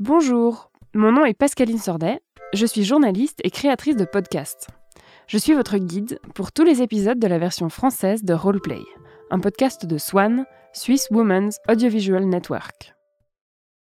Bonjour, mon nom est Pascaline Sordet, je suis journaliste et créatrice de podcasts. Je suis votre guide pour tous les épisodes de la version française de Roleplay, un podcast de Swan, Swiss Women's Audiovisual Network.